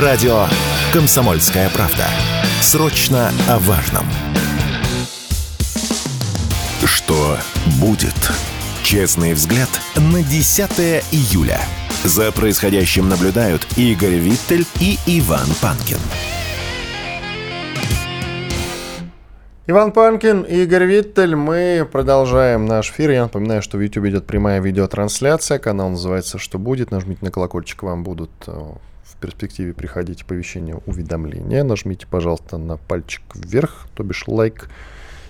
Радио «Комсомольская правда». Срочно о важном. Что будет? Честный взгляд на 10 июля. За происходящим наблюдают Игорь Виттель и Иван Панкин. Иван Панкин Игорь Виттель. Мы продолжаем наш эфир. Я напоминаю, что в YouTube идет прямая видеотрансляция. Канал называется «Что будет?». Нажмите на колокольчик, вам будут э, в перспективе приходить оповещения, уведомления. Нажмите, пожалуйста, на пальчик вверх, то бишь лайк.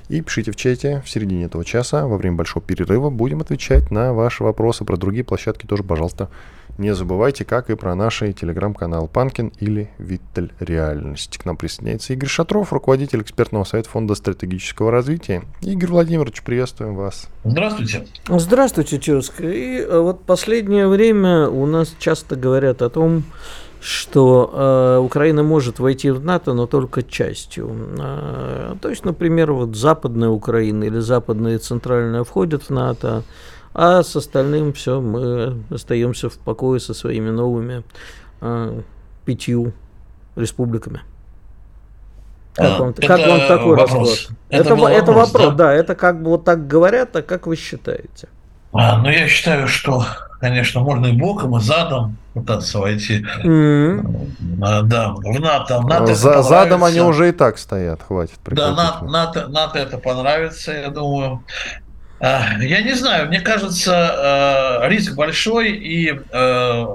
И пишите в чате в середине этого часа, во время большого перерыва, будем отвечать на ваши вопросы. Про другие площадки тоже, пожалуйста, не забывайте, как и про наш телеграм-канал Панкин или Виттель Реальность. К нам присоединяется Игорь Шатров, руководитель экспертного совета Фонда стратегического развития. Игорь Владимирович, приветствуем вас. Здравствуйте. Здравствуйте, Чурск. И э, вот последнее время у нас часто говорят о том, что э, Украина может войти в НАТО, но только частью. Э, то есть, например, вот Западная Украина или Западная и Центральная входят в НАТО, а с остальным все, мы остаемся в покое со своими новыми э, пятью республиками. Как, вам, как вам такой вопрос. расклад? Это, это, это вопрос, да? да, это как бы вот так говорят, а как вы считаете? А, ну, я считаю, что, конечно, можно и боком, и задом пытаться войти. Mm-hmm. Да, в НАТО. НАТО За, задом они уже и так стоят, хватит. Да, НАТО, НАТО, НАТО это понравится, я думаю. А, я не знаю, мне кажется, э, риск большой, и э,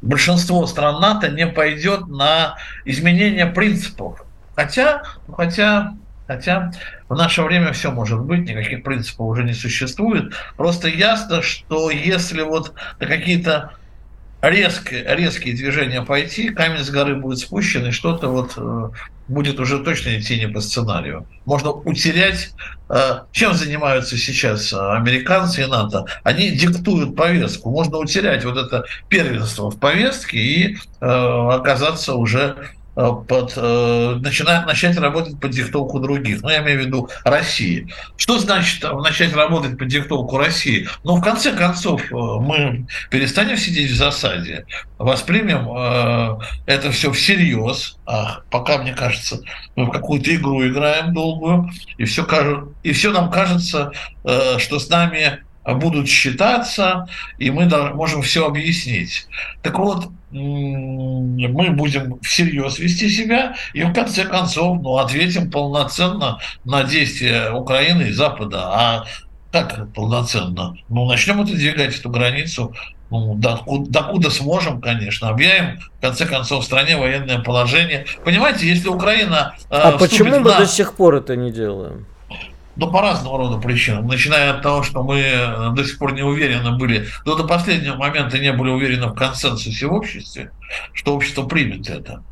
большинство стран НАТО не пойдет на изменение принципов. Хотя, хотя, хотя в наше время все может быть, никаких принципов уже не существует. Просто ясно, что если вот какие-то резкие, резкие движения пойти, камень с горы будет спущен, и что-то вот э, будет уже точно идти не по сценарию. Можно утерять... Э, чем занимаются сейчас американцы и НАТО? Они диктуют повестку. Можно утерять вот это первенство в повестке и э, оказаться уже Э, под, э, начинать, начать работать под диктовку других. Ну, я имею в виду России. Что значит начать работать под диктовку России? Ну, в конце концов, э, мы перестанем сидеть в засаде, воспримем э, это все всерьез. А пока, мне кажется, мы в какую-то игру играем долгую, и все, и все нам кажется, э, что с нами будут считаться, и мы можем все объяснить. Так вот, мы будем всерьез вести себя и в конце концов ну, ответим полноценно на действия Украины и Запада. А как полноценно? Ну, начнем это двигать, эту границу, ну, докуда, докуда сможем, конечно, объявим, в конце концов, в стране военное положение. Понимаете, если Украина... Э, а почему мы на... до сих пор это не делаем? Ну, по разного рода причинам. Начиная от того, что мы э, до сих пор не уверены были, но до последнего момента не были уверены в консенсусе в обществе, что общество примет это.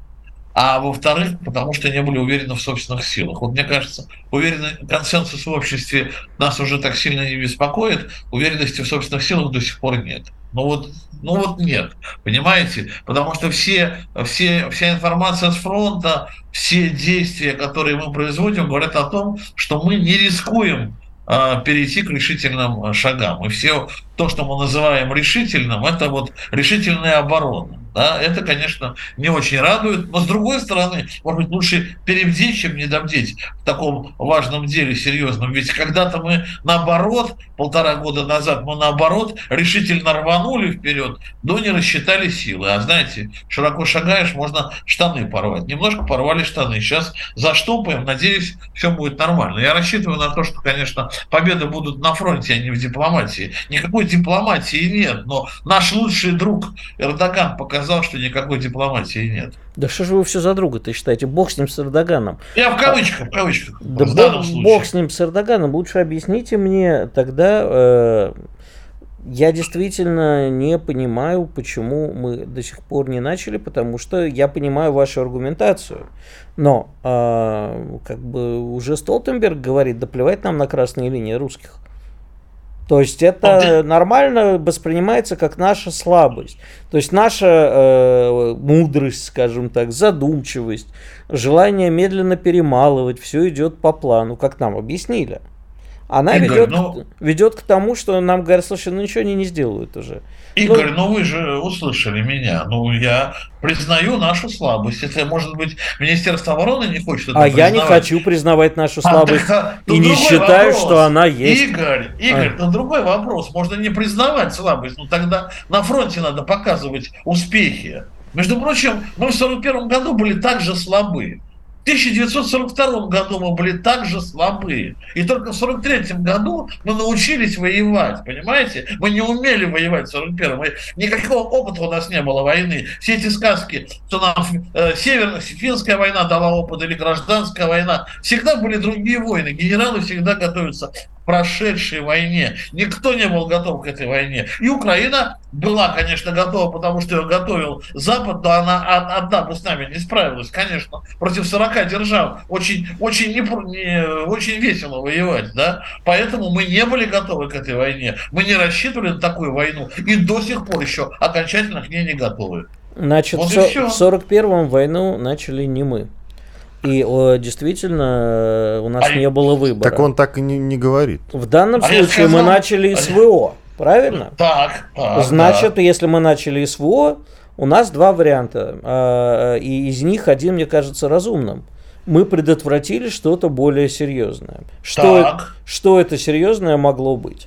А во-вторых, потому что не были уверены в собственных силах. Вот мне кажется, уверенный консенсус в обществе нас уже так сильно не беспокоит, уверенности в собственных силах до сих пор нет. Ну вот, ну вот нет, понимаете? Потому что все, все, вся информация с фронта, все действия, которые мы производим, говорят о том, что мы не рискуем а, перейти к решительным шагам. И все то, что мы называем решительным, это вот решительная оборона. Да, это, конечно, не очень радует, но с другой стороны, может быть, лучше перебдеть, чем недобдеть в таком важном деле серьезном. Ведь когда-то мы наоборот, полтора года назад мы наоборот решительно рванули вперед, но не рассчитали силы. А знаете, широко шагаешь, можно штаны порвать. Немножко порвали штаны. Сейчас заштопаем, надеюсь, все будет нормально. Я рассчитываю на то, что, конечно, победы будут на фронте, а не в дипломатии. Никакой дипломатии нет, но наш лучший друг Эрдоган показал, что никакой дипломатии нет. Да что же вы все за друга-то считаете? Бог с ним, с Эрдоганом. Я в кавычках, в кавычках. Да в бог, бог с ним, с Эрдоганом. Лучше объясните мне тогда... Э, я действительно не понимаю, почему мы до сих пор не начали, потому что я понимаю вашу аргументацию. Но э, как бы уже Столтенберг говорит, да плевать нам на красные линии русских. То есть это нормально воспринимается как наша слабость. То есть наша э, мудрость, скажем так, задумчивость, желание медленно перемалывать, все идет по плану, как нам объяснили. Она Игорь, ведет, ну... ведет к тому, что нам говорят, слушай, ну ничего они не сделают уже. Игорь, ну, ну вы же услышали меня. Ну, я признаю нашу слабость. Это, может быть, Министерство обороны не хочет это А признавать. я не хочу признавать нашу а, слабость. А, так, и не считаю, вопрос. что она есть. Игорь, Игорь, а. другой вопрос. Можно не признавать слабость, но тогда на фронте надо показывать успехи. Между прочим, мы в 1941 году были также слабы. В 1942 году мы были также слабы. И только в 1943 году мы научились воевать, понимаете? Мы не умели воевать в 1941. Мы, никакого опыта у нас не было войны. Все эти сказки, что нам э, Северная, Финская война дала опыт или гражданская война, всегда были другие войны. Генералы всегда готовятся прошедшей войне. Никто не был готов к этой войне. И Украина была, конечно, готова, потому что ее готовил Запад, но она одна бы с нами не справилась, конечно. Против 40 держав очень, очень, не, не, очень весело воевать, да. Поэтому мы не были готовы к этой войне. Мы не рассчитывали на такую войну и до сих пор еще окончательно к ней не готовы. Значит, вот в 41-м войну начали не мы. И о, действительно, у нас а не было выбора. Так он так и не, не говорит. В данном а случае сказал... мы начали СВО, правильно? Так. так Значит, да. если мы начали СВО, у нас два варианта. А, и из них один, мне кажется, разумным. Мы предотвратили что-то более серьезное. Что, что это серьезное могло быть?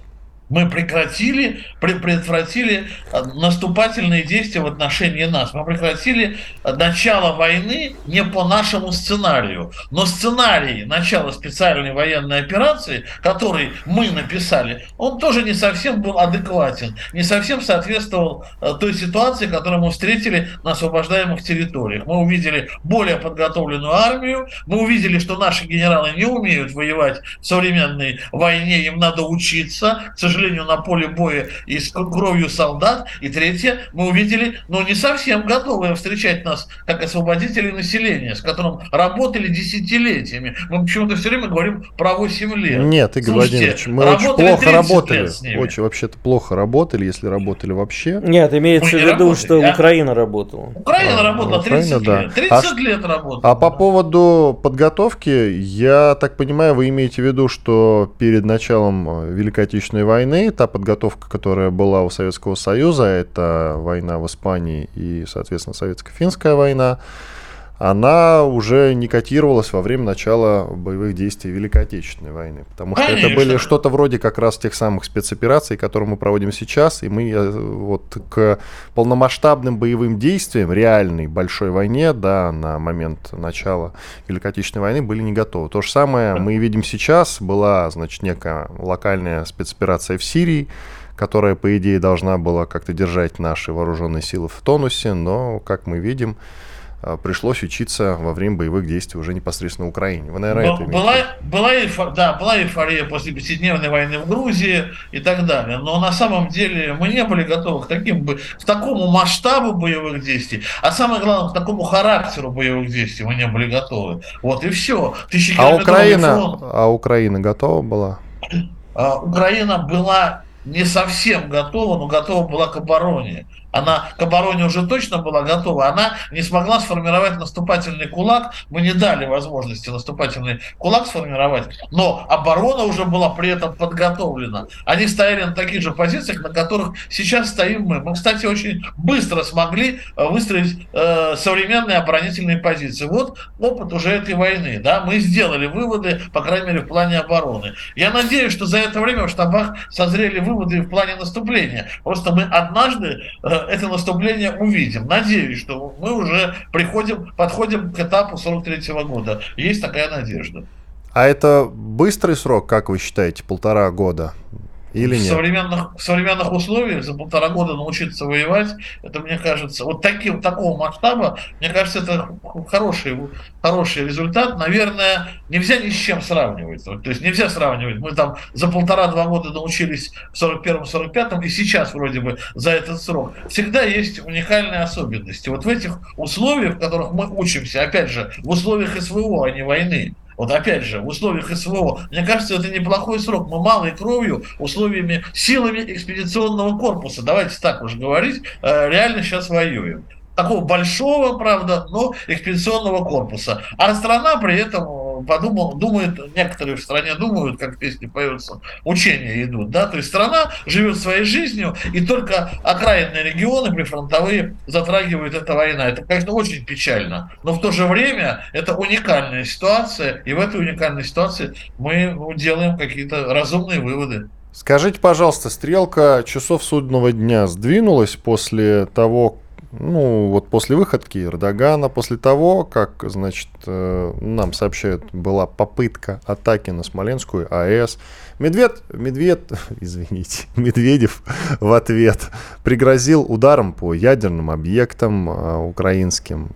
Мы прекратили, предотвратили э, наступательные действия в отношении нас. Мы прекратили э, начало войны не по нашему сценарию. Но сценарий начала специальной военной операции, который мы написали, он тоже не совсем был адекватен, не совсем соответствовал э, той ситуации, которую мы встретили на освобождаемых территориях. Мы увидели более подготовленную армию, мы увидели, что наши генералы не умеют воевать в современной войне, им надо учиться. К сожалению, сожалению, на поле боя и с кровью солдат. И третье, мы увидели, ну, не совсем готовые встречать нас как освободители населения, с которым работали десятилетиями. Мы почему-то все время говорим про 8 лет. Нет, Игорь Слушайте, Владимирович, мы очень плохо работали. Очень вообще-то плохо работали, если работали вообще. Нет, имеется в виду, работали, что а? Украина работала. Украина а, работала 30 Украина, лет. Да. 30 а, лет работала. А по поводу подготовки, я так понимаю, вы имеете в виду, что перед началом Великой Отечественной войны войны, та подготовка, которая была у Советского Союза, это война в Испании и, соответственно, Советско-финская война, она уже не котировалась во время начала боевых действий Великой Отечественной войны. Потому что Конечно. это были что-то вроде как раз тех самых спецопераций, которые мы проводим сейчас. И мы э, вот к полномасштабным боевым действиям, реальной большой войне, да, на момент начала Великой Отечественной войны были не готовы. То же самое мы видим сейчас. Была, значит, некая локальная спецоперация в Сирии, которая, по идее, должна была как-то держать наши вооруженные силы в тонусе, но, как мы видим, пришлось учиться во время боевых действий уже непосредственно в Украине. Вы, наверное, это была, была, да, была эйфория после пятидневной войны в Грузии и так далее. Но на самом деле мы не были готовы к, таким, к такому масштабу боевых действий, а самое главное, к такому характеру боевых действий мы не были готовы. Вот и все. А Украина, фронт. а Украина готова была? А, Украина была не совсем готова, но готова была к обороне она к обороне уже точно была готова, она не смогла сформировать наступательный кулак, мы не дали возможности наступательный кулак сформировать, но оборона уже была при этом подготовлена. Они стояли на таких же позициях, на которых сейчас стоим мы. Мы, кстати, очень быстро смогли э, выстроить э, современные оборонительные позиции. Вот опыт уже этой войны. Да? Мы сделали выводы, по крайней мере, в плане обороны. Я надеюсь, что за это время в штабах созрели выводы в плане наступления. Просто мы однажды э, это наступление увидим. Надеюсь, что мы уже приходим, подходим к этапу 43 -го года. Есть такая надежда. А это быстрый срок, как вы считаете, полтора года? Или в нет? Современных, в современных условиях за полтора года научиться воевать, это, мне кажется, вот таким, такого масштаба, мне кажется, это хороший, хороший результат. Наверное, нельзя ни с чем сравнивать. То есть нельзя сравнивать. Мы там за полтора-два года научились в 41-45 и сейчас вроде бы за этот срок. Всегда есть уникальные особенности. Вот в этих условиях, в которых мы учимся, опять же, в условиях СВО, а не войны, вот опять же, в условиях СВО, мне кажется, это неплохой срок. Мы малой кровью, условиями, силами экспедиционного корпуса, давайте так уже говорить, э, реально сейчас воюем такого большого, правда, но экспедиционного корпуса. А страна при этом подумал, думает, некоторые в стране думают, как песни поются, учения идут, да, то есть страна живет своей жизнью, и только окраинные регионы прифронтовые затрагивают эта война. Это, конечно, очень печально, но в то же время это уникальная ситуация, и в этой уникальной ситуации мы ну, делаем какие-то разумные выводы. Скажите, пожалуйста, стрелка часов судного дня сдвинулась после того, ну, вот после выходки Эрдогана, после того, как, значит, э, нам сообщают, была попытка атаки на Смоленскую АЭС, Медвед, Медвед, извините, Медведев в ответ пригрозил ударом по ядерным объектам э, украинским.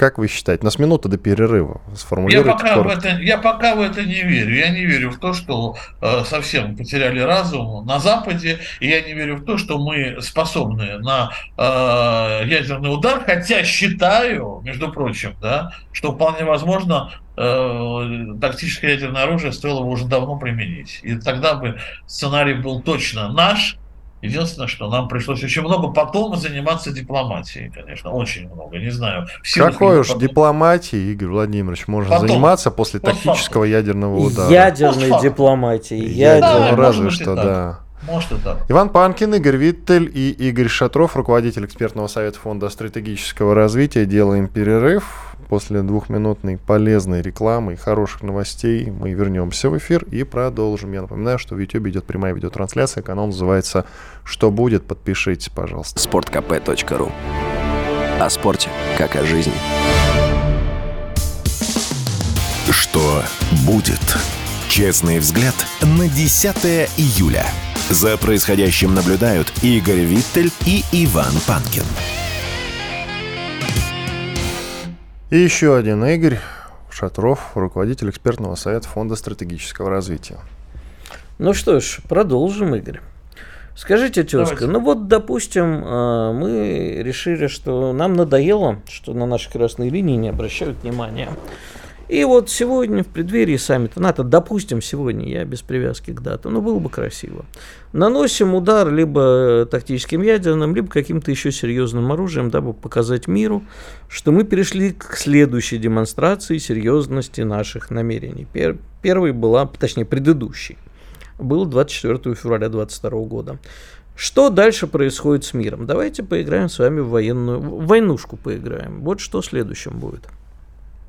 Как вы считаете, у нас минута до перерыва. Сформулируйте я пока, в это, я пока в это не верю. Я не верю в то, что э, совсем потеряли разум на Западе. И я не верю в то, что мы способны на э, ядерный удар. Хотя считаю, между прочим, да, что вполне возможно э, тактическое ядерное оружие стоило бы уже давно применить. И тогда бы сценарий был точно наш, Единственное, что нам пришлось очень много потом заниматься дипломатией, конечно, очень много, не знаю. Какой уж потом... дипломатией, Игорь Владимирович, можно потом. заниматься после тактического ядерного удара? Ядерной дипломатией. Ядерной, ну, разве что, да. Может и так. Иван Панкин, Игорь Виттель и Игорь Шатров, руководитель экспертного совета Фонда стратегического развития. Делаем перерыв. После двухминутной полезной рекламы и хороших новостей мы вернемся в эфир и продолжим. Я напоминаю, что в YouTube идет прямая видеотрансляция. Канал называется «Что будет?». Подпишитесь, пожалуйста. sportkp.ru О спорте, как о жизни. Что будет? Честный взгляд на 10 июля. За происходящим наблюдают Игорь Виттель и Иван Панкин. И еще один Игорь Шатров, руководитель экспертного совета Фонда стратегического развития. Ну что ж, продолжим, Игорь. Скажите, тезка, ну вот, допустим, а, мы решили, что нам надоело, что на наши красные линии не обращают внимания. И вот сегодня в преддверии саммита НАТО, допустим, сегодня, я без привязки к дату, ну было бы красиво, наносим удар либо тактическим ядерным, либо каким-то еще серьезным оружием, дабы показать миру, что мы перешли к следующей демонстрации серьезности наших намерений. Пер, первый была, точнее, предыдущий, был 24 февраля 2022 года. Что дальше происходит с миром? Давайте поиграем с вами в военную в войнушку поиграем. Вот что следующим будет.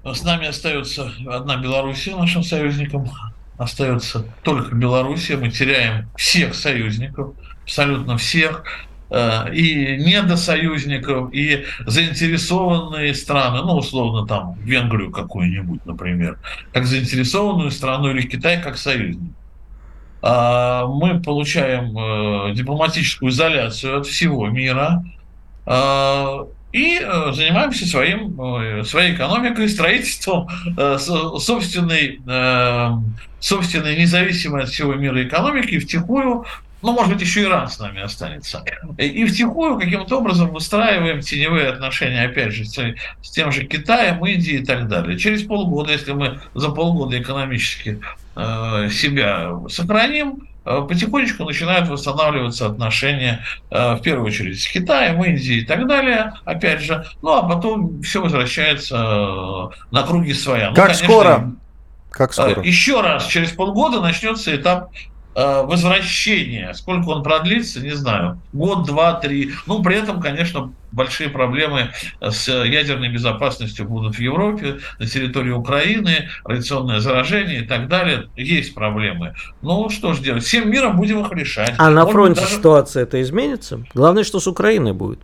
С нами остается одна Белоруссия нашим союзникам. Остается только Белоруссия. Мы теряем всех союзников, абсолютно всех э, и недосоюзников, и заинтересованные страны, ну, условно, там, Венгрию какую-нибудь, например, как заинтересованную страну или Китай как союзник. А мы получаем э, дипломатическую изоляцию от всего мира, а, и э, занимаемся своим, э, своей экономикой, строительством э, собственной, собственной независимой от всего мира экономики, втихую ну, может быть, еще Иран с нами останется. И втихую каким-то образом выстраиваем теневые отношения, опять же, с, тем же Китаем, Индией и так далее. Через полгода, если мы за полгода экономически себя сохраним, потихонечку начинают восстанавливаться отношения, э, в первую очередь, с Китаем, Индией и так далее, опять же. Ну, а потом все возвращается э, на круги своя. Ну, как конечно, скоро? Как скоро? Еще раз, через полгода начнется этап Э, возвращения. Сколько он продлится, не знаю. Год, два, три. Ну, при этом, конечно, большие проблемы с ядерной безопасностью будут в Европе, на территории Украины, радиационное заражение и так далее. Есть проблемы. Ну, что же делать? Всем миром будем их решать. А на фронте даже... ситуация это изменится? Главное, что с Украиной будет.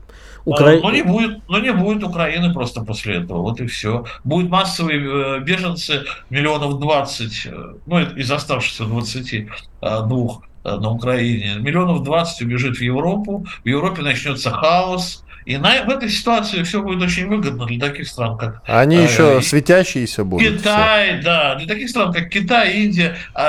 Укра... Но, не будет, но не будет Украины просто после этого. Вот и все. Будут массовые э, беженцы, миллионов 20, э, ну, из оставшихся 22 э, на Украине. Миллионов 20 убежит в Европу. В Европе начнется хаос и на, в этой ситуации все будет очень выгодно для таких стран, как... Они э, еще светящиеся будут. Китай, все. да. Для таких стран, как Китай, Индия, э,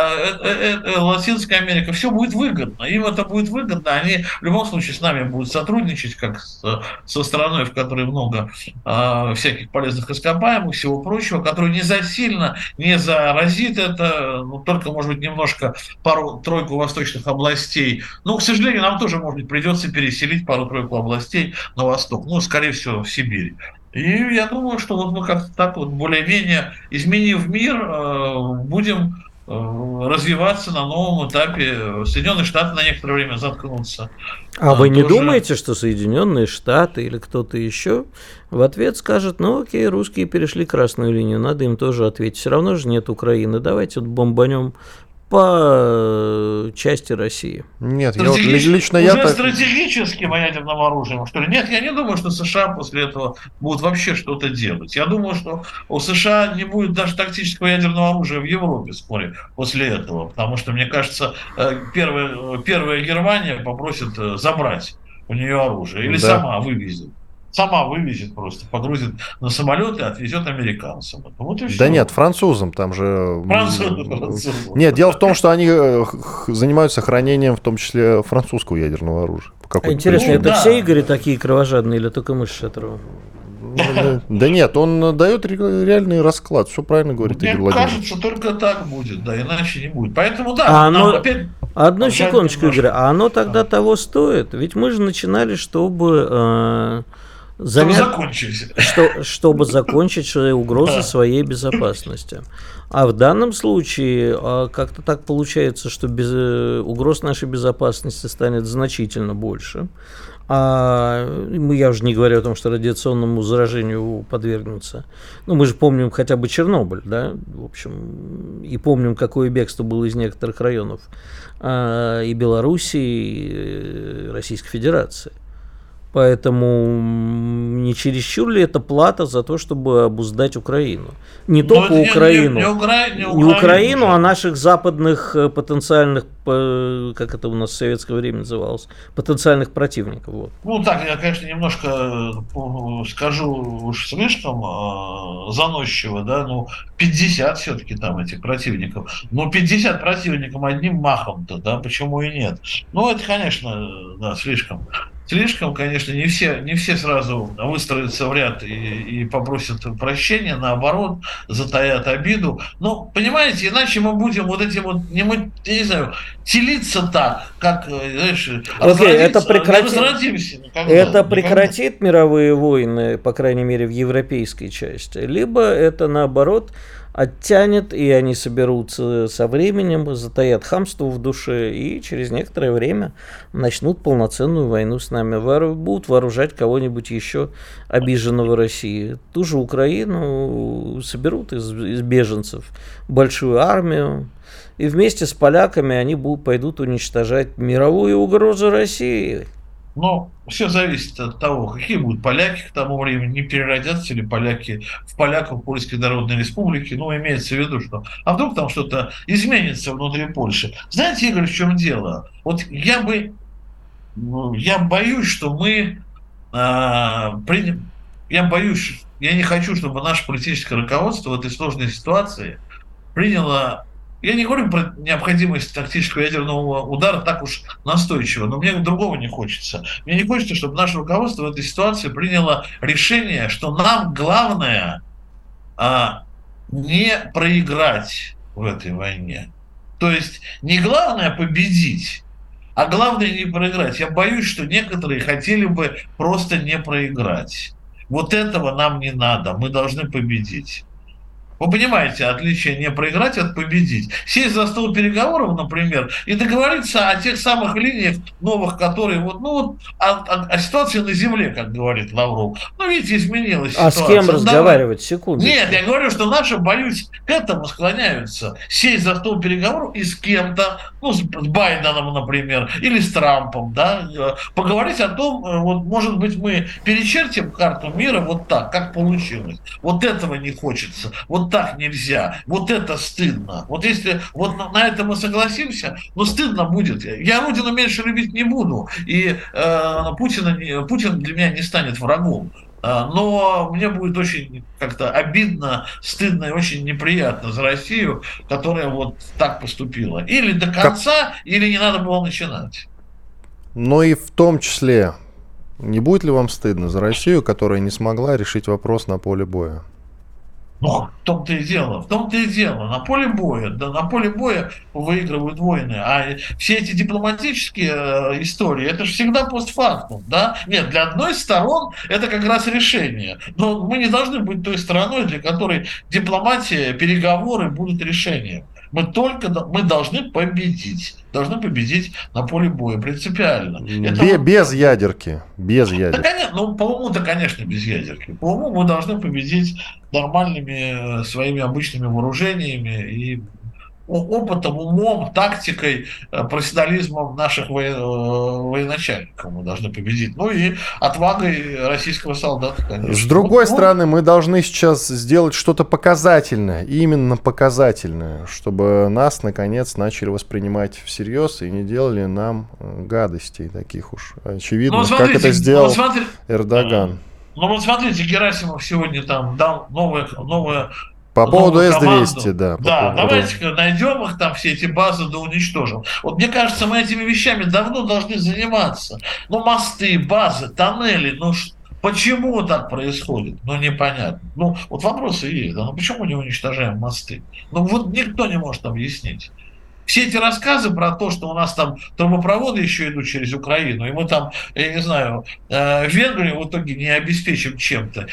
э, э, Латинская Америка, все будет выгодно. Им это будет выгодно. Они в любом случае с нами будут сотрудничать, как с, со страной, в которой много э, всяких полезных ископаемых, всего прочего, который не засильно не заразит это, ну, только, может быть, немножко пару-тройку восточных областей. Но, к сожалению, нам тоже, может быть, придется переселить пару-тройку областей, но восток, ну, скорее всего, в Сибирь. И я думаю, что вот мы как-то так вот более-менее изменив мир, э, будем Э, развиваться на новом этапе. Соединенные Штаты на некоторое время заткнутся. А, вы не думаете, что Соединенные Штаты или кто-то еще в ответ скажет, ну окей, русские перешли красную линию, надо им тоже ответить. Все равно же нет Украины, давайте вот бомбанем по э, части России. Нет, я вот, лично я так... стратегическим ядерным оружием, что ли? Нет, я не думаю, что США после этого будут вообще что-то делать. Я думаю, что у США не будет даже тактического ядерного оружия в Европе вскоре после этого, потому что, мне кажется, э, первая, первая Германия попросит э, забрать у нее оружие или да. сама вывезет сама вывезет просто, погрузит на самолет и отвезет американцам. Вот и да нет, французам там же... Французам. Нет, дело в том, что они э, занимаются хранением в том числе французского ядерного оружия. А интересно, это да. все Игорь такие кровожадные или только мы с Шатеровым? Да нет, он дает реальный расклад, все правильно говорит Мне Игорь кажется, только так будет, да, иначе не будет. Поэтому да, а оно... опять... Одну секундочку, Игорь, а оно тогда того стоит? Ведь мы же начинали, чтобы э, Занят... Чтобы закончить. Что, чтобы закончить угрозы своей безопасности. А в данном случае а, как-то так получается, что без, э, угроз нашей безопасности станет значительно больше. А я уже не говорю о том, что радиационному заражению подвергнутся. Ну, мы же помним хотя бы Чернобыль, да, в общем, и помним, какое бегство было из некоторых районов а, и Белоруссии, и э, Российской Федерации. Поэтому не чересчур ли это плата за то, чтобы обуздать Украину? Не Но только не, Украину. Не, не, Укра... не, Украину, не Украину, а наших западных э, потенциальных, как это у нас в советское время называлось, потенциальных противников. Вот. Ну так, я, конечно, немножко э, скажу уж слишком э, заносчиво, да, ну 50 все-таки там этих противников. Ну 50 противников одним махом-то, да, почему и нет? Ну это, конечно, да, слишком слишком, конечно, не все, не все сразу выстроятся в ряд и, и попросят прощения, наоборот, затаят обиду. Ну, понимаете, иначе мы будем вот этим вот, не, мы, я не знаю, телиться так, как, знаешь, okay, это прекратит, это прекратит мировые войны, по крайней мере, в европейской части, либо это, наоборот, оттянет, и они соберутся со временем, затаят хамство в душе, и через некоторое время начнут полноценную войну с нами. Вор, будут вооружать кого-нибудь еще обиженного России. Ту же Украину соберут из, из беженцев большую армию, и вместе с поляками они будут, пойдут уничтожать мировую угрозу России. Но все зависит от того, какие будут поляки к тому времени, не переродятся ли поляки в поляков Польской Народной Республики. Ну, имеется в виду, что... А вдруг там что-то изменится внутри Польши? Знаете, Игорь, в чем дело? Вот я бы... Ну, я боюсь, что мы... А, при... Я боюсь, я не хочу, чтобы наше политическое руководство в этой сложной ситуации приняло я не говорю про необходимость тактического ядерного удара так уж настойчиво, но мне другого не хочется. Мне не хочется, чтобы наше руководство в этой ситуации приняло решение, что нам главное а, не проиграть в этой войне. То есть не главное победить, а главное не проиграть. Я боюсь, что некоторые хотели бы просто не проиграть. Вот этого нам не надо, мы должны победить. Вы понимаете, отличие не проиграть от победить. Сесть за стол переговоров, например, и договориться о тех самых линиях новых, которые вот, ну вот, о, о, о ситуации на земле, как говорит Лавров. Ну, видите, изменилась а ситуация. А с кем разговаривать? Секунду. Нет, я говорю, что наши, боюсь, к этому склоняются. Сесть за стол переговоров и с кем-то, ну, с Байденом, например, или с Трампом, да, поговорить о том, э, вот, может быть, мы перечертим карту мира вот так, как получилось. Вот этого не хочется. Вот так нельзя, вот это стыдно. Вот если вот на, на это мы согласимся, ну стыдно будет. Я Родину меньше любить не буду, и э, Путина, Путин для меня не станет врагом. Э, но мне будет очень как-то обидно, стыдно и очень неприятно за Россию, которая вот так поступила. Или до конца, как... или не надо было начинать. Но и в том числе, не будет ли вам стыдно за Россию, которая не смогла решить вопрос на поле боя? Ну, в том-то и дело, в том-то и дело. На поле боя, да, на поле боя выигрывают войны. А все эти дипломатические э, истории, это же всегда постфактум, да? Нет, для одной из сторон это как раз решение. Но мы не должны быть той стороной, для которой дипломатия, переговоры будут решением. Мы только мы должны победить. Должны победить на поле боя принципиально. Это без, без ядерки. Без ядерки. Да, конечно, ну, по уму-то, конечно, без ядерки. По уму мы должны победить нормальными э, своими обычными вооружениями и опытом, умом, тактикой, э, профессионализмом наших. Э, военачальников мы должны победить. Ну и отвагой российского солдата, конечно. С другой вот, стороны, мы должны сейчас сделать что-то показательное, именно показательное, чтобы нас, наконец, начали воспринимать всерьез и не делали нам э, гадостей таких уж очевидно, ну, как это сделал вот смотри... Эрдоган. Ну вот смотрите, Герасимов сегодня там дал новое, новое по поводу С-200, да. Да, давайте найдем их там, все эти базы, да уничтожим. Вот мне кажется, мы этими вещами давно должны заниматься. Ну, мосты, базы, тоннели, ну, Почему так происходит? Ну, непонятно. Ну, вот вопросы есть. Да? Ну, почему не уничтожаем мосты? Ну, вот никто не может объяснить. Все эти рассказы про то, что у нас там трубопроводы еще идут через Украину, и мы там, я не знаю, э, Венгрию в итоге не обеспечим чем-то.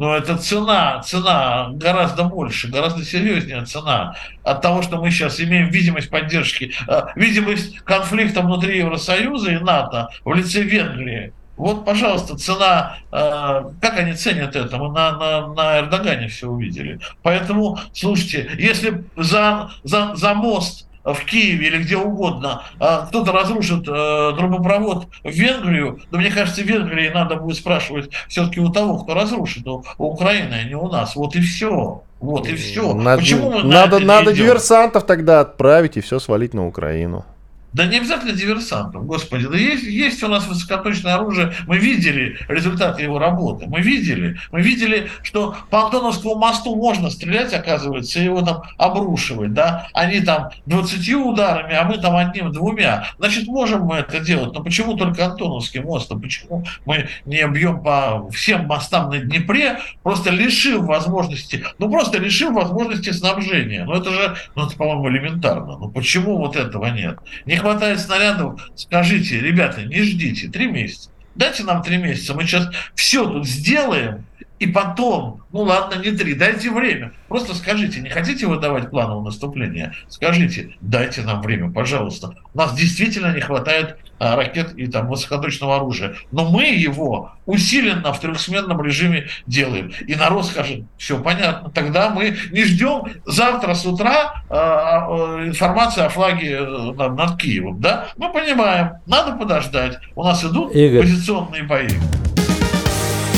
Но это цена, цена гораздо больше, гораздо серьезнее цена от того, что мы сейчас имеем видимость поддержки, э, видимость конфликта внутри Евросоюза и НАТО в лице Венгрии. Вот, пожалуйста, цена, э, как они ценят это, мы на, на, на Эрдогане все увидели. Поэтому, слушайте, если за, за, за мост в Киеве или где угодно, а кто-то разрушит э, трубопровод в Венгрию, то мне кажется, в Венгрии надо будет спрашивать все-таки у того, кто разрушит, у, у Украины, а не у нас. Вот и все. Вот и все. Надо, Почему мы надо, на надо диверсантов тогда отправить и все свалить на Украину. Да не обязательно диверсантов, господи. Да есть, есть у нас высокоточное оружие. Мы видели результаты его работы. Мы видели. Мы видели, что по Антоновскому мосту можно стрелять, оказывается, и его там обрушивать. Да? Они там 20 ударами, а мы там одним-двумя. Значит, можем мы это делать. Но почему только Антоновский мост? А почему мы не бьем по всем мостам на Днепре, просто лишив возможности, ну просто лишив возможности снабжения? Ну это же, ну это, по-моему, элементарно. Ну почему вот этого нет? Не хватает снарядов, скажите, ребята, не ждите, три месяца. Дайте нам три месяца, мы сейчас все тут сделаем, и потом, ну ладно, не три, дайте время. Просто скажите, не хотите выдавать плановое наступления? Скажите, дайте нам время, пожалуйста. У нас действительно не хватает ракет и там высокоточного оружия. Но мы его усиленно в трехсменном режиме делаем. И народ скажет, все понятно, тогда мы не ждем завтра с утра э, э, информации о флаге э, над Киевом. Да? Мы понимаем, надо подождать. У нас идут Игорь. позиционные бои.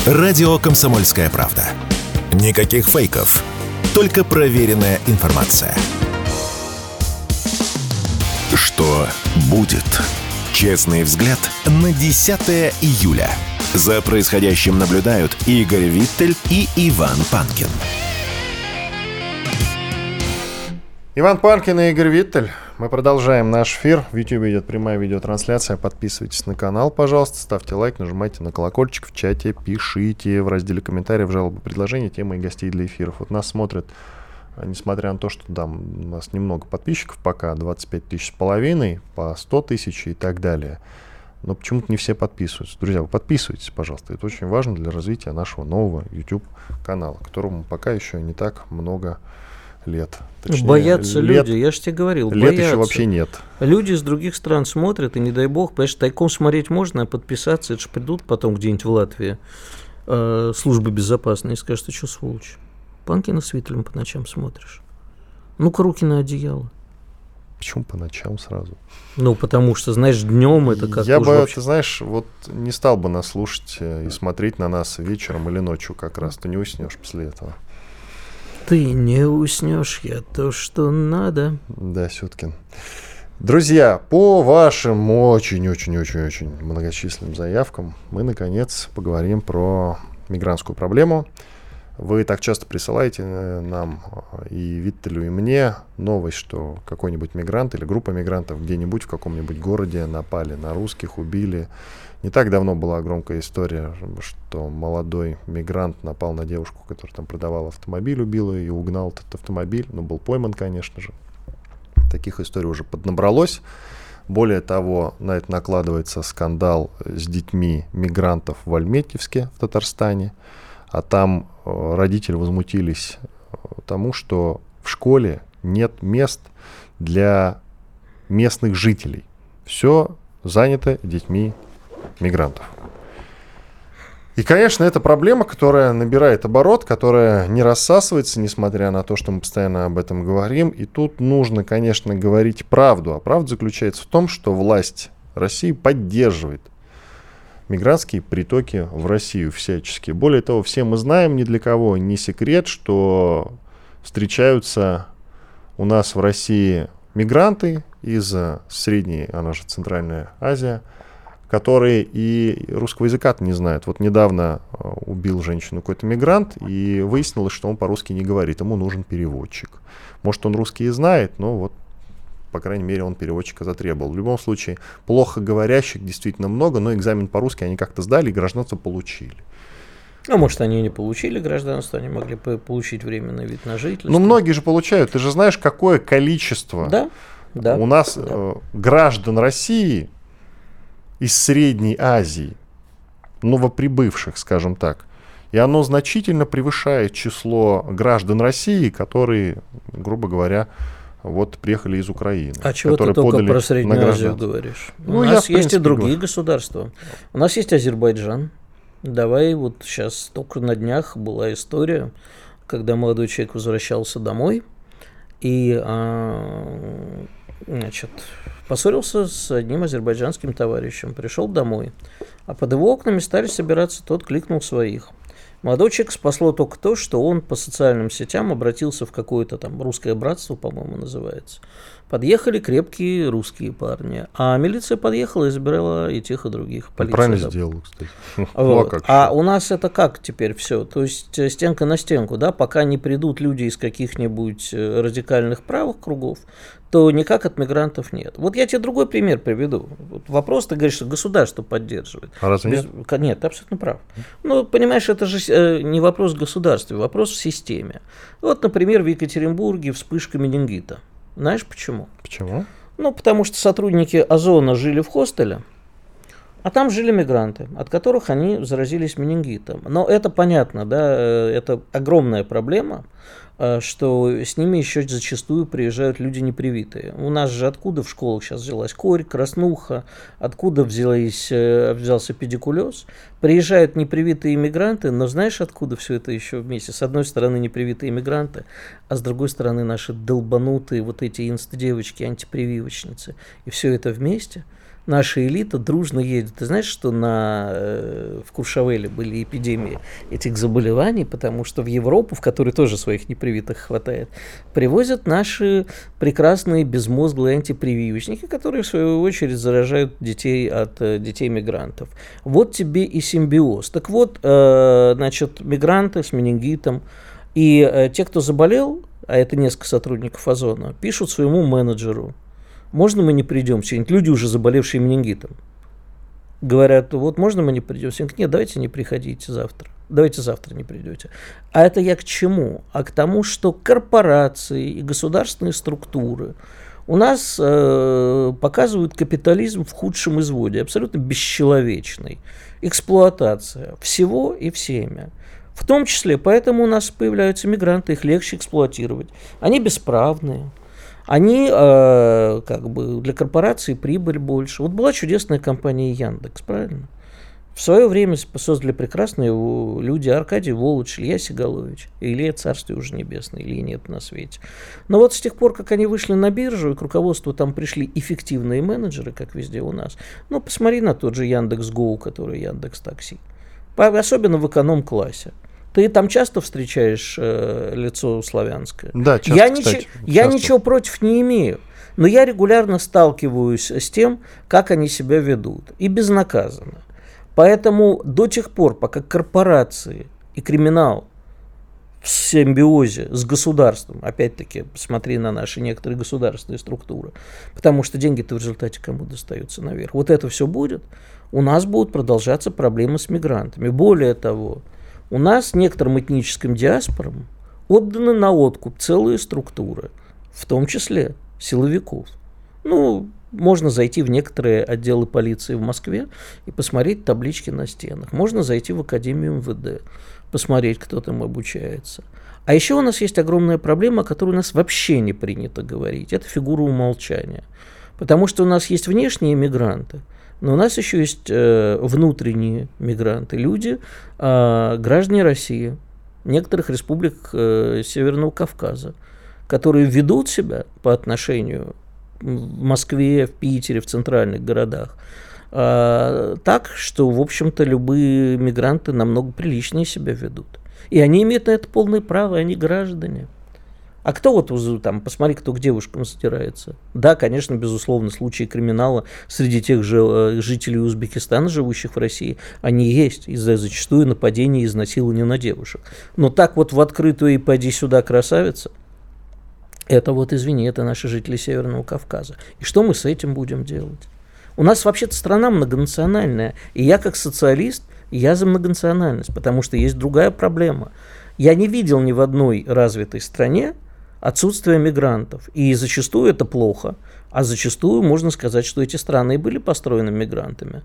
Радио «Комсомольская правда». Никаких фейков, только проверенная информация. Что будет? Честный взгляд на 10 июля. За происходящим наблюдают Игорь Виттель и Иван Панкин. Иван Панкин и Игорь Виттель. Мы продолжаем наш эфир. В YouTube идет прямая видеотрансляция. Подписывайтесь на канал, пожалуйста. Ставьте лайк, нажимайте на колокольчик в чате, пишите в разделе комментариев, жалобы, предложения, темы и гостей для эфиров. Вот нас смотрят, несмотря на то, что да, у нас немного подписчиков пока, 25 тысяч с половиной, по 100 тысяч и так далее. Но почему-то не все подписываются. Друзья, вы подписывайтесь, пожалуйста. Это очень важно для развития нашего нового YouTube канала, которому пока еще не так много лет. Точнее, боятся лет, люди, я же тебе говорил. Лет боятся. еще вообще нет. Люди из других стран смотрят, и не дай бог, понимаешь, тайком смотреть можно, а подписаться, это же придут потом где-нибудь в Латвии э, службы безопасности и скажут, ты что, сволочь, Панкина с Виттелем по ночам смотришь? Ну-ка руки на одеяло. Почему по ночам сразу? Ну, потому что, знаешь, днем это как Я бы, вообще... ты знаешь, вот не стал бы нас слушать э, и смотреть на нас вечером или ночью как раз. Ты не уснешь после этого. Ты не уснешь, я то, что надо. Да, Сюткин. Друзья, по вашим очень-очень-очень-очень многочисленным заявкам мы, наконец, поговорим про мигрантскую проблему. Вы так часто присылаете э, нам э, и Виттелю, и мне новость, что какой-нибудь мигрант или группа мигрантов где-нибудь в каком-нибудь городе напали на русских, убили. Не так давно была громкая история, что молодой мигрант напал на девушку, которая там продавала автомобиль, убил ее и угнал этот автомобиль. Ну, был пойман, конечно же. Таких историй уже поднабралось. Более того, на это накладывается скандал с детьми мигрантов в Альметьевске в Татарстане. А там родители возмутились э, тому, что в школе нет мест для местных жителей. Все занято детьми мигрантов. И, конечно, это проблема, которая набирает оборот, которая не рассасывается, несмотря на то, что мы постоянно об этом говорим. И тут нужно, конечно, говорить правду. А правда заключается в том, что власть России поддерживает мигрантские притоки в Россию всячески. Более того, все мы знаем, ни для кого не секрет, что встречаются у нас в России мигранты из Средней, она же Центральная Азия – которые и русского языка не знают. Вот недавно э, убил женщину какой-то мигрант, и выяснилось, что он по-русски не говорит, ему нужен переводчик. Может, он русский и знает, но вот по крайней мере, он переводчика затребовал. В любом случае, плохо говорящих действительно много, но экзамен по-русски они как-то сдали и гражданство получили. А может, они не получили гражданство, они могли получить временный вид на жительство. Ну, многие же получают. Ты же знаешь, какое количество да, да, у нас да. э, граждан России из Средней Азии, новоприбывших, скажем так. И оно значительно превышает число граждан России, которые, грубо говоря, вот приехали из Украины. А чего ты только про Среднюю Азию говоришь? Ну, У нас я, есть и другие говорю. государства. У нас есть Азербайджан. Давай вот сейчас только на днях была история, когда молодой человек возвращался домой, и а, значит, Поссорился с одним азербайджанским товарищем, пришел домой, а под его окнами стали собираться, тот кликнул своих. Молодой человек спасло только то, что он по социальным сетям обратился в какое-то там русское братство, по-моему, называется. Подъехали крепкие русские парни, а милиция подъехала и забирала и тех, и других. Полиция, Правильно да. сделал, кстати. Вот. а у нас это как теперь все? То есть э, стенка на стенку, да, пока не придут люди из каких-нибудь э, радикальных правых кругов, то никак от мигрантов нет. Вот я тебе другой пример приведу. Вот вопрос, ты говоришь, что государство поддерживает. А разве Без... нет? Нет, ты абсолютно прав. Ну, понимаешь, это же э, не вопрос государства, вопрос в системе. Вот, например, в Екатеринбурге вспышка менингита. Знаешь почему? Почему? Ну, потому что сотрудники Озона жили в хостеле, а там жили мигранты, от которых они заразились менингитом. Но это понятно, да, э, это огромная проблема. Э, что с ними еще зачастую приезжают люди непривитые. У нас же откуда в школах сейчас взялась корь, краснуха, откуда взялись, э, взялся педикулез. Приезжают непривитые иммигранты, но знаешь, откуда все это еще вместе? С одной стороны непривитые иммигранты, а с другой стороны наши долбанутые вот эти инст-девочки, антипрививочницы. И все это вместе – наша элита дружно едет. Ты знаешь, что на, э, в Куршавеле были эпидемии этих заболеваний, потому что в Европу, в которой тоже своих непривитых хватает, привозят наши прекрасные безмозглые антипрививочники, которые в свою очередь заражают детей от э, детей мигрантов. Вот тебе и симбиоз. Так вот, э, значит, мигранты с менингитом и те, кто заболел, а это несколько сотрудников Озона, пишут своему менеджеру, можно мы не придем сегодня? Люди уже заболевшие менингитом. Говорят, вот можно мы не придем? Сегодня нет, давайте не приходите завтра. Давайте завтра не придете. А это я к чему? А к тому, что корпорации и государственные структуры у нас э, показывают капитализм в худшем изводе, абсолютно бесчеловечный. Эксплуатация всего и всеми. В том числе, поэтому у нас появляются мигранты, их легче эксплуатировать. Они бесправные, они э, как бы для корпорации прибыль больше. Вот была чудесная компания Яндекс, правильно? В свое время создали прекрасные люди Аркадий Волоч, Илья Сигалович, Илья Царствие уже небесное, Ильи нет на свете. Но вот с тех пор, как они вышли на биржу, и к руководству там пришли эффективные менеджеры, как везде у нас, ну, посмотри на тот же Яндекс Гоу, который Яндекс Такси. Особенно в эконом-классе. Ты там часто встречаешь э, лицо славянское? Да, часто, я, кстати, нич- я ничего против не имею. Но я регулярно сталкиваюсь с тем, как они себя ведут. И безнаказанно. Поэтому до тех пор, пока корпорации и криминал в симбиозе с государством. Опять-таки, посмотри на наши некоторые государственные структуры. Потому что деньги-то в результате кому достаются наверх. Вот это все будет. У нас будут продолжаться проблемы с мигрантами. Более того, у нас некоторым этническим диаспорам отданы на откуп целые структуры, в том числе силовиков. Ну, можно зайти в некоторые отделы полиции в Москве и посмотреть таблички на стенах. Можно зайти в Академию МВД, посмотреть, кто там обучается. А еще у нас есть огромная проблема, о которой у нас вообще не принято говорить. Это фигура умолчания. Потому что у нас есть внешние мигранты, но у нас еще есть э, внутренние мигранты, люди, э, граждане России, некоторых республик э, Северного Кавказа, которые ведут себя по отношению в Москве, в Питере, в центральных городах, а, так, что, в общем-то, любые мигранты намного приличнее себя ведут. И они имеют на это полное право, они граждане. А кто вот там, посмотри, кто к девушкам стирается. Да, конечно, безусловно, случаи криминала среди тех же э, жителей Узбекистана, живущих в России, они есть из-за зачастую нападений и изнасилования на девушек. Но так вот в открытую и поди сюда красавица – это вот, извини, это наши жители Северного Кавказа. И что мы с этим будем делать? У нас вообще-то страна многонациональная, и я как социалист, я за многонациональность, потому что есть другая проблема. Я не видел ни в одной развитой стране отсутствия мигрантов, и зачастую это плохо, а зачастую можно сказать, что эти страны и были построены мигрантами.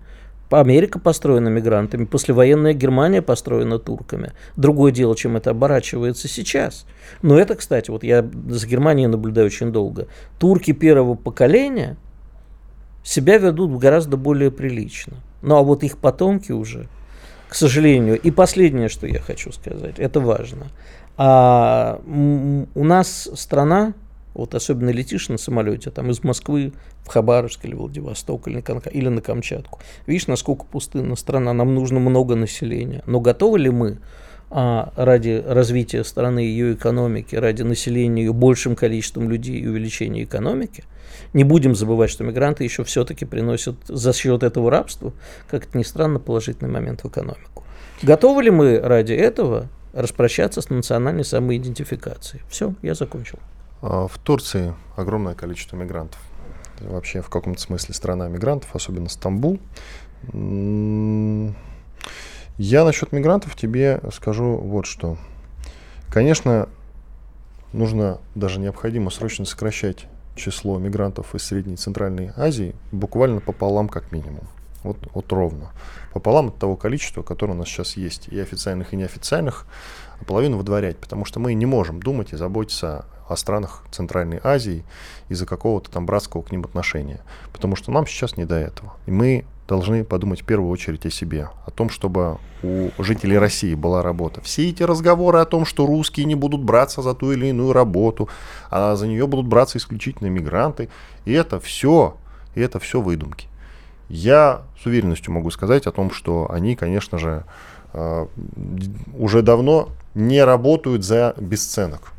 Америка построена мигрантами, послевоенная Германия построена турками. Другое дело, чем это оборачивается сейчас. Но это, кстати, вот я с Германией наблюдаю очень долго. Турки первого поколения себя ведут гораздо более прилично. Ну а вот их потомки уже, к сожалению. И последнее, что я хочу сказать, это важно. А, у нас страна, вот особенно летишь на самолете, там из Москвы в Хабаровск или Владивосток или на, или на Камчатку. Видишь, насколько пустынна страна, нам нужно много населения. Но готовы ли мы а, ради развития страны, ее экономики, ради населения ее большим количеством людей и увеличения экономики, не будем забывать, что мигранты еще все-таки приносят за счет этого рабства, как это ни странно, положительный момент в экономику. Готовы ли мы ради этого распрощаться с национальной самоидентификацией? Все, я закончил. А, в Турции огромное количество мигрантов. Вообще в каком-то смысле страна мигрантов, особенно Стамбул. Я насчет мигрантов тебе скажу вот что. Конечно, нужно, даже необходимо срочно сокращать число мигрантов из Средней и Центральной Азии буквально пополам как минимум. Вот, вот ровно. Пополам от того количества, которое у нас сейчас есть, и официальных, и неофициальных, а половину выдворять, потому что мы не можем думать и заботиться о странах Центральной Азии из-за какого-то там братского к ним отношения. Потому что нам сейчас не до этого. И мы должны подумать в первую очередь о себе, о том, чтобы у жителей России была работа. Все эти разговоры о том, что русские не будут браться за ту или иную работу, а за нее будут браться исключительно мигранты, и это все, и это все выдумки. Я с уверенностью могу сказать о том, что они, конечно же, э, уже давно не работают за бесценок.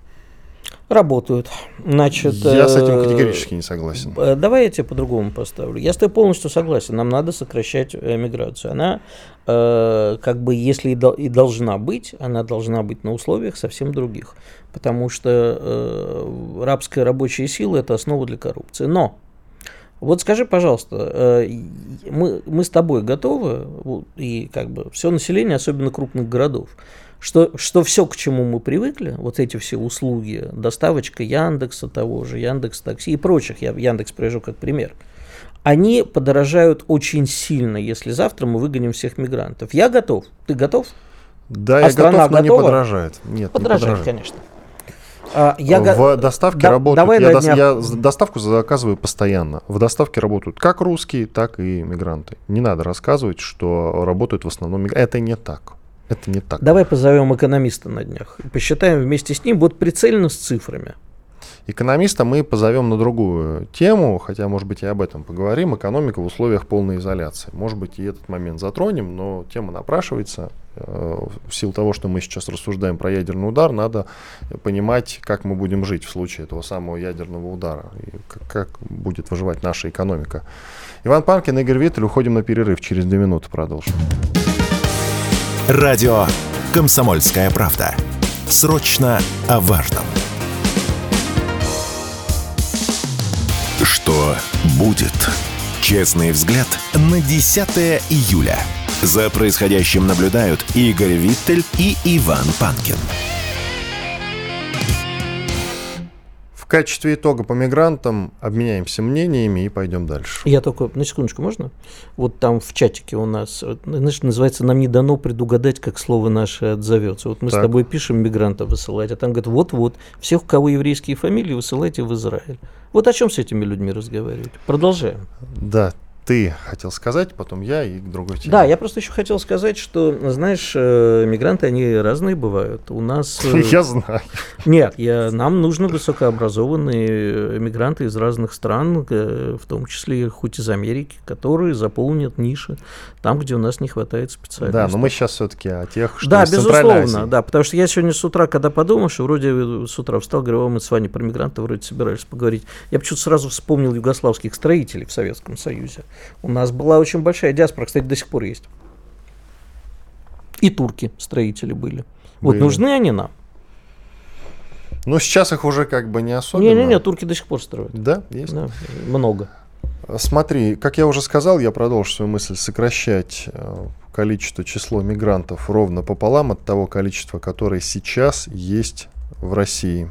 Работают. Значит, я с этим э, категорически не согласен. Э, давай я тебе по-другому поставлю. Я с тобой полностью согласен. Нам надо сокращать миграцию. Она, э, как бы, если и должна быть, она должна быть на условиях совсем других. Потому что э, рабская рабочая сила – это основа для коррупции. Но вот скажи, пожалуйста, э, мы, мы с тобой готовы, и как бы все население, особенно крупных городов, что, что все, к чему мы привыкли, вот эти все услуги, доставочка Яндекса того же, Яндекс Такси и прочих, я Яндекс привожу как пример, они подорожают очень сильно, если завтра мы выгоним всех мигрантов. Я готов. Ты готов? Да, а я готов, но готова? не подорожает. Нет, подорожает, не подорожает. конечно. А, я в доставке да, работают. Давай я, дня... я доставку заказываю постоянно. В доставке работают как русские, так и мигранты. Не надо рассказывать, что работают в основном мигранты. Это не так. Это не так. Давай позовем экономиста на днях. Посчитаем вместе с ним, вот прицельно с цифрами. Экономиста мы позовем на другую тему, хотя, может быть, и об этом поговорим. Экономика в условиях полной изоляции. Может быть, и этот момент затронем, но тема напрашивается. В силу того, что мы сейчас рассуждаем про ядерный удар, надо понимать, как мы будем жить в случае этого самого ядерного удара, и как будет выживать наша экономика. Иван Панкин, Игорь Виттель. Уходим на перерыв. Через две минуты продолжим. Радио «Комсомольская правда». Срочно о важном. Что будет? Честный взгляд на 10 июля. За происходящим наблюдают Игорь Виттель и Иван Панкин. Качестве итога по мигрантам обменяемся мнениями и пойдем дальше. Я только, на секундочку, можно? Вот там в чатике у нас, значит, называется «Нам не дано предугадать, как слово наше отзовется». Вот мы Так. с тобой пишем мигрантов высылать, а там говорят, вот-вот, всех, у кого еврейские фамилии, высылайте в Израиль. Вот о чем с этими людьми разговаривать? Продолжаем. Да, ты хотел сказать, потом я и другой теме. Да, я просто еще хотел сказать, что, знаешь, э, мигранты, они разные бывают. У нас... э, Я знаю. Нет, я, нам нужны высокообразованные э, мигранты из разных стран, э, в том числе хоть из Америки, которые заполнят ниши там, где у нас не хватает специалистов. Да, но мы сейчас все-таки о тех, что Да, безусловно, да, потому что я сегодня с утра, когда подумал, что вроде с утра встал, говорю, «О, мы с вами про мигрантов вроде собирались поговорить, я почему-то сразу вспомнил югославских строителей в Советском Союзе. У нас была очень большая диаспора, кстати, до сих пор есть. И турки строители были. Вот Были. нужны они нам? Ну, сейчас их уже как бы не особенно. Не-не-не, турки до сих пор строят. Да, есть. Да, много. Смотри, как я уже сказал, я продолжу свою мысль, сокращать э, количество, число мигрантов ровно пополам от того количества, которое сейчас есть в России.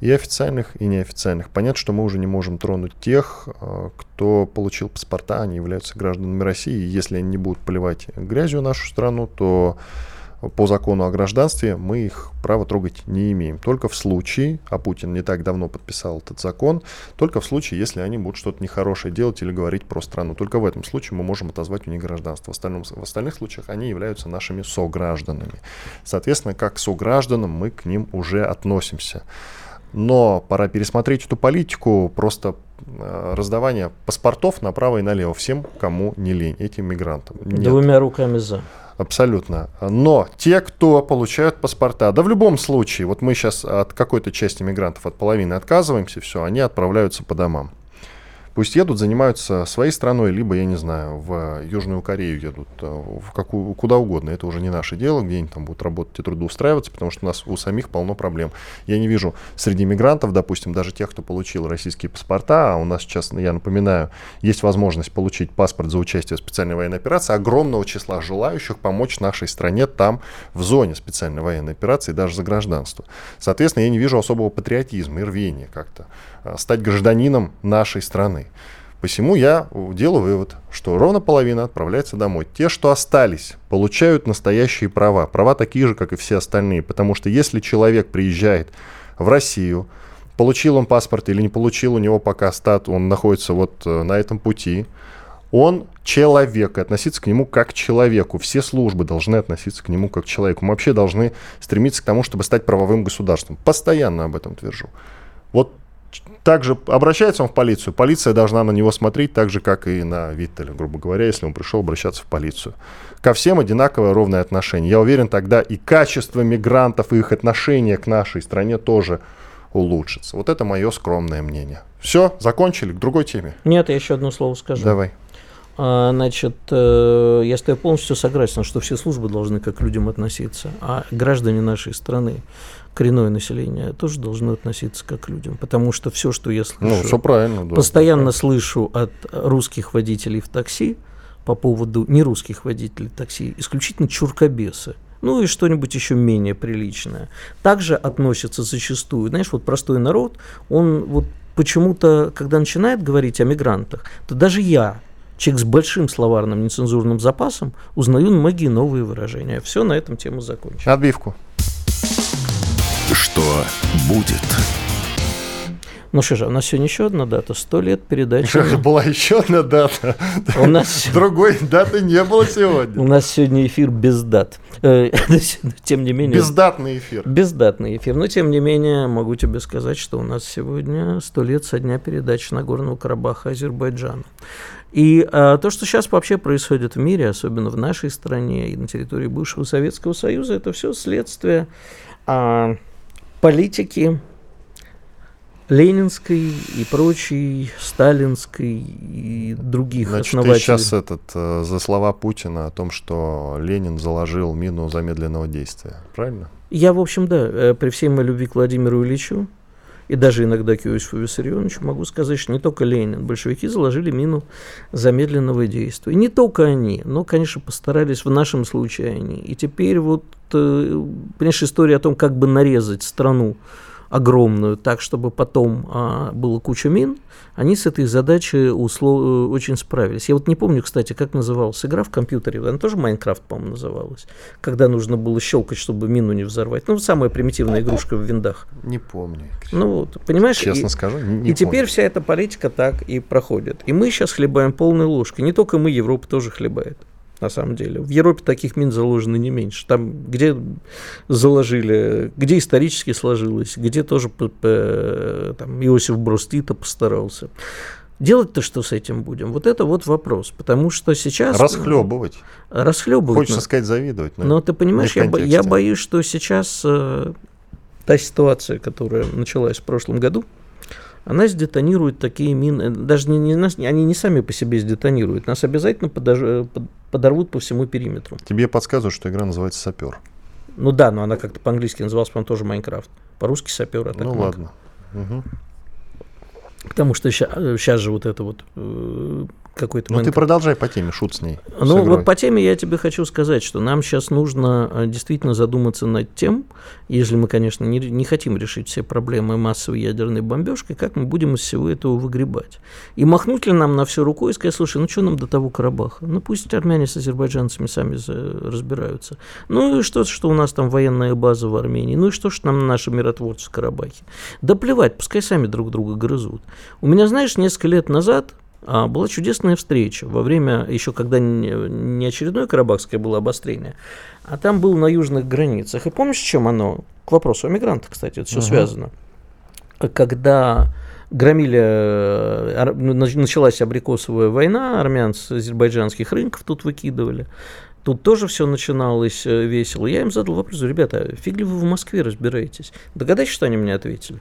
И официальных, и неофициальных. Понятно, что мы уже не можем тронуть тех, э, кто получил паспорта, они являются гражданами России. И если они не будут поливать грязью нашу страну, то по закону о гражданстве мы их права трогать не имеем. Только в случае, а Путин не так давно подписал этот закон, только в случае, если они будут что-то нехорошее делать или говорить про страну. Только в этом случае мы можем отозвать у них гражданство. В, остальном, в остальных случаях они являются нашими согражданами. Соответственно, как к согражданам мы к ним уже относимся. Но пора пересмотреть эту политику просто э, раздавания паспортов направо и налево всем, кому не лень, этим мигрантам. Нет. Двумя руками за. Абсолютно. Но те, кто получают паспорта, да в любом случае, вот мы сейчас от какой-то части мигрантов, от половины отказываемся, все, они отправляются по домам. Пусть едут, занимаются своей страной, либо, я не знаю, в Южную Корею едут, э, в какую, куда угодно. Это уже не наше дело, где они там будут работать и трудоустраиваться, потому что у нас у самих полно проблем. Я не вижу среди мигрантов, допустим, даже тех, кто получил российские паспорта, а у нас сейчас, я напоминаю, есть возможность получить паспорт за участие в специальной военной операции, огромного числа желающих помочь нашей стране там, в зоне специальной военной операции, даже за гражданство. Соответственно, я не вижу особого патриотизма и рвения как-то а, стать гражданином нашей страны. Посему я делаю вывод, что ровно половина отправляется домой. Те, что остались, получают настоящие права. Права такие же, как и все остальные. Потому что если человек приезжает в Россию, получил он паспорт или не получил, у него пока стат, он находится вот э, на этом пути, он человек, и относиться к нему как к человеку. Все службы должны относиться к нему как к человеку. Мы вообще должны стремиться к тому, чтобы стать правовым государством. Постоянно об этом твержу. Вот также обращается он в полицию, полиция должна на него смотреть так же, как и на Виттеля, грубо говоря, если он пришел обращаться в полицию. Ко всем одинаковое ровное отношение. Я уверен, тогда и качество мигрантов, и их отношение к нашей стране тоже улучшится. Вот это мое скромное мнение. Все, закончили, к другой теме. Нет, я еще одно слово скажу. Давай. А, Значит, э, я с тобой полностью согласен, что все службы должны как к людям относиться, а граждане нашей страны, коренное население, тоже должно относиться как к людям, потому что все, что я слышу, Ну, все правильно. Да. постоянно слышу от русских водителей в такси по поводу нерусских водителей такси, исключительно чуркобесы. Ну и что-нибудь еще менее приличное. Также относятся зачастую, знаешь, вот простой народ, он вот почему-то, когда начинает говорить о мигрантах, то даже я, человек с большим словарным нецензурным запасом, узнаю многие новые выражения. Все, на этом тему закончим. Отбивку. Что будет? Ну что же, у нас сегодня еще одна дата, сто лет передачи. Была еще одна дата. У нас, Другой даты не было у сегодня. нас сегодня эфир без дат. Э, Тем не менее... Бездатный эфир. Бездатный эфир. Но, тем не менее, могу тебе сказать, что у нас сегодня сто лет со дня передачи Нагорного Карабаха Азербайджану. И а, то, что сейчас вообще происходит в мире, особенно в нашей стране и на территории бывшего Советского Союза, это все следствие а, политики ленинской и прочей, сталинской и других Значит, основателей. ты сейчас этот, э, за слова Путина о том, что Ленин заложил мину замедленного действия, правильно? Я, в общем, да, э, при всей моей любви к Владимиру Ильичу и даже иногда к Иосифу Виссарионовичу могу сказать, что не только Ленин, большевики заложили мину замедленного действия. И не только они, но, конечно, постарались в нашем случае они. И теперь вот, э, понимаешь, история о том, как бы нарезать страну огромную, так, чтобы потом а, было куча мин, они с этой задачей услов... Э, очень справились. Я вот не помню, кстати, как называлась игра в компьютере. Она тоже Майнкрафт, по-моему, называлась. Когда нужно было щелкать, чтобы мину не взорвать. Ну, самая примитивная игрушка в виндах. Не помню. Ну вот, понимаешь? Честно и, скажу, не И теперь помню. вся эта политика так и проходит. И мы сейчас хлебаем полной ложкой. Не только мы, Европа тоже хлебает на самом деле. В Европе таких мин заложено не меньше. Там, где заложили, где исторически сложилось, где тоже там, Иосиф Брос Тита постарался. Делать-то что с этим будем? Вот это вот вопрос. Потому что сейчас... Расхлебывать. Расхлебывать. Хочется сказать завидовать. Но, но ты понимаешь, я, я боюсь, что сейчас э, та ситуация, которая началась в прошлом году, она сдетонирует такие мины, даже не, не нас, они не сами по себе сдетонируют, нас обязательно подож, подорвут по всему периметру. Тебе подсказывают, что игра называется «Сапер». Ну да, но она как-то по-английски называлась, по-моему, тоже Майнкрафт. По-русски «Сапер», а так Ну ладно. Угу. Потому что сейчас, сейчас же вот это вот какой-то... Ну ты продолжай по теме, шут с ней. Ну с вот по теме я тебе хочу сказать, что нам сейчас нужно э, действительно задуматься над тем, если мы, конечно, не, не хотим решить все проблемы массовой ядерной бомбежкой, как мы будем из всего этого выгребать. И махнуть ли нам на всю руку и сказать, слушай, ну что нам до того Карабаха? Ну пусть армяне с азербайджанцами сами разбираются. Ну и что, что у нас там военная база в Армении? Ну и что, что нам наши миротворцы в Карабахе? Да плевать, пускай сами друг друга грызут. У меня, знаешь, несколько лет назад была чудесная встреча во время, еще когда не очередное карабахское было обострение, а там был на южных границах. И помнишь, чем оно? К вопросу о мигрантах, кстати, это все uh-huh. связано. Когда громили, ну, началась абрикосовая война, армян с азербайджанских рынков тут выкидывали. Тут тоже все начиналось э, весело. Я им задал вопрос, ребята, фиг ли вы в Москве разбираетесь? Догадайтесь, что они мне ответили?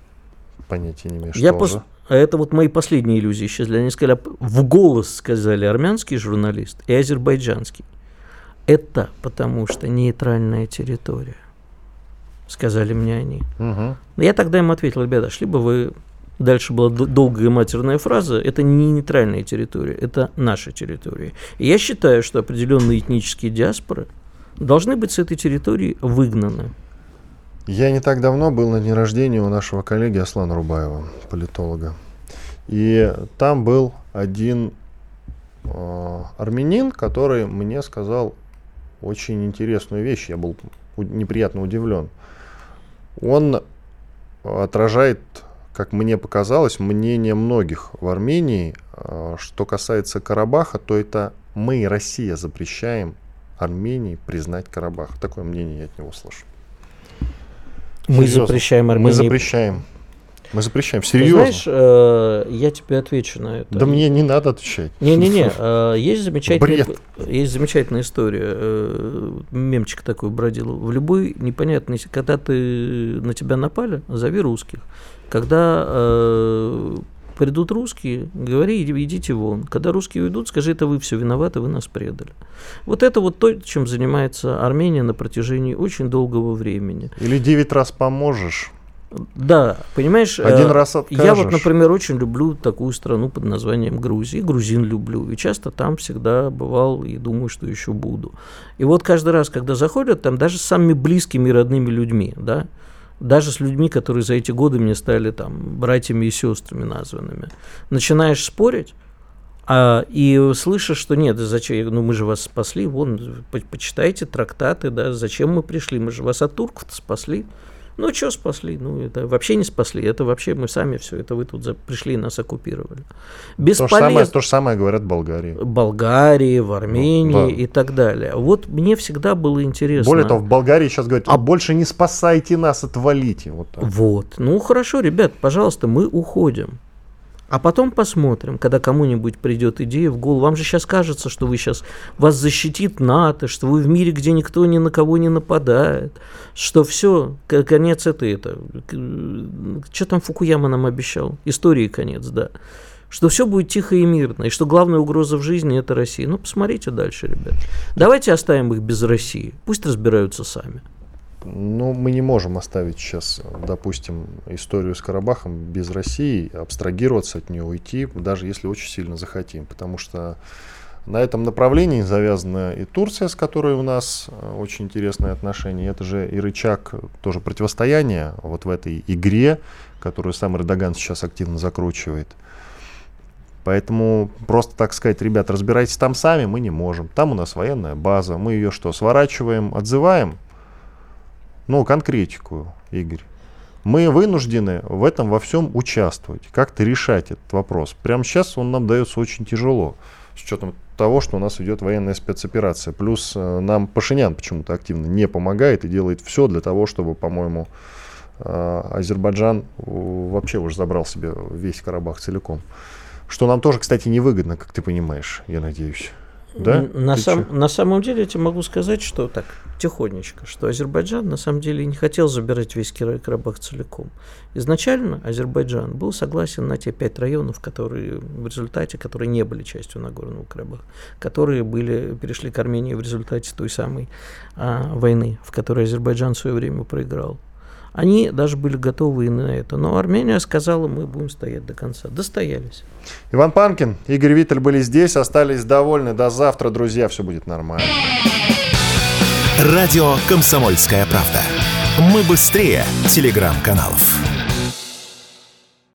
Понятия не имею, Я пос... А это вот мои последние иллюзии исчезли. Они сказали, в голос сказали армянский журналист и азербайджанский. Это потому что нейтральная территория. Сказали мне они. Угу. Я тогда им ответил, ребята, шли бы вы... Дальше была долгая матерная фраза. Это не нейтральная территория, это наша территория. И я считаю, что определенные этнические диаспоры должны быть с этой территории выгнаны. Я не так давно был на дне рождения у нашего коллеги Аслана Рубаева, политолога. И там был один э, армянин, который мне сказал очень интересную вещь. Я был неприятно удивлен. Он отражает, как мне показалось, мнение многих в Армении. Э, что касается Карабаха, то это мы, Россия, запрещаем Армении признать Карабах. Такое мнение я от него слышу. Мы Серьезно. запрещаем Армении. Мы запрещаем. Мы запрещаем. Серьезно. Ты знаешь, э, я тебе отвечу на это. Да мне не надо отвечать. Не-не-не, э, есть замечательная, Бред. есть замечательная история. Э, мемчик такой бродил. В любой непонятной, когда ты на тебя напали, зови русских. Когда э, придут русские, говори, идите вон. Когда русские уйдут, скажи, это вы все виноваты, вы нас предали. Вот это вот то, чем занимается Армения на протяжении очень долгого времени. Или девять раз поможешь. Да, понимаешь, один раз откажешь. я вот, например, очень люблю такую страну под названием Грузия, грузин люблю, и часто там всегда бывал и думаю, что еще буду. И вот каждый раз, когда заходят, там даже с самыми близкими и родными людьми, да, даже с людьми, которые за эти годы мне стали там братьями и сестрами названными, начинаешь спорить, а, и слышишь, что нет, зачем, ну мы же вас спасли, вон, по почитайте трактаты, да, зачем мы пришли, мы же вас от турков спасли. Ну, что спасли? Ну, это вообще не спасли. Это вообще мы сами все. Это вы тут за, пришли и нас оккупировали. Бесполез... То, же самое, то же самое говорят в Болгарии. Болгарии, в Армении ну, да. и так далее. Вот мне всегда было интересно. Более того, в Болгарии сейчас говорят, а больше не спасайте нас, отвалите. Вот, так. вот. Ну, хорошо, ребят, пожалуйста, мы уходим. А потом посмотрим, когда кому-нибудь придет идея в голову. Вам же сейчас кажется, что вы сейчас вас защитит НАТО, что вы в мире, где никто ни на кого не нападает, что все, конец это это. Что там Фукуяма нам обещал? Истории конец, да. Что все будет тихо и мирно, и что главная угроза в жизни это Россия. Ну, посмотрите дальше, ребят. Давайте оставим их без России. Пусть разбираются сами. Ну, мы не можем оставить сейчас, допустим, историю с Карабахом без России, абстрагироваться от нее, уйти, даже если очень сильно захотим. Потому что на этом направлении завязана и Турция, с которой у нас э, очень интересные отношения. Это же и рычаг тоже противостояния вот в этой игре, которую сам Эрдоган сейчас активно закручивает. Поэтому просто так сказать, ребят, разбирайтесь там сами, мы не можем. Там у нас военная база, мы ее что, сворачиваем, отзываем? Ну, конкретику, Игорь. Мы вынуждены в этом во всем участвовать, как-то решать этот вопрос. Прямо сейчас он нам дается очень тяжело, с учетом того, что у нас идет военная спецоперация. Плюс э, нам Пашинян почему-то активно не помогает и делает все для того, чтобы, по-моему, э, Азербайджан вообще уже забрал себе весь Карабах целиком. Что нам тоже, кстати, невыгодно, как ты понимаешь, я надеюсь. Да? На, сам, на самом деле я тебе могу сказать, что так, тихонечко, что Азербайджан на самом деле не хотел забирать весь Карабах целиком. Изначально Азербайджан был согласен на те пять районов, которые в результате, которые не были частью Нагорного Карабаха, которые были, перешли к Армении в результате той самой а, войны, в которой Азербайджан в свое время проиграл. Они даже были готовы и на это. Но Армения сказала, мы будем стоять до конца. Достоялись. Иван Панкин, Игорь Виттель были здесь, остались довольны. До завтра, друзья, все будет нормально. Радио «Комсомольская правда». Мы быстрее телеграм-каналов.